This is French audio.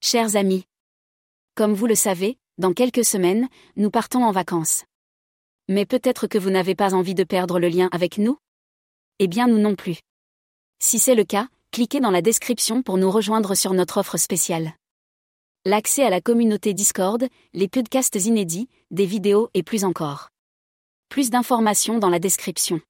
Chers amis, comme vous le savez, dans quelques semaines, nous partons en vacances. Mais peut-être que vous n'avez pas envie de perdre le lien avec nous? Eh bien nous non plus. Si c'est le cas, cliquez dans la description pour nous rejoindre sur notre offre spéciale. L'accès à la communauté Discord, les podcasts inédits, des vidéos et plus encore. Plus d'informations dans la description.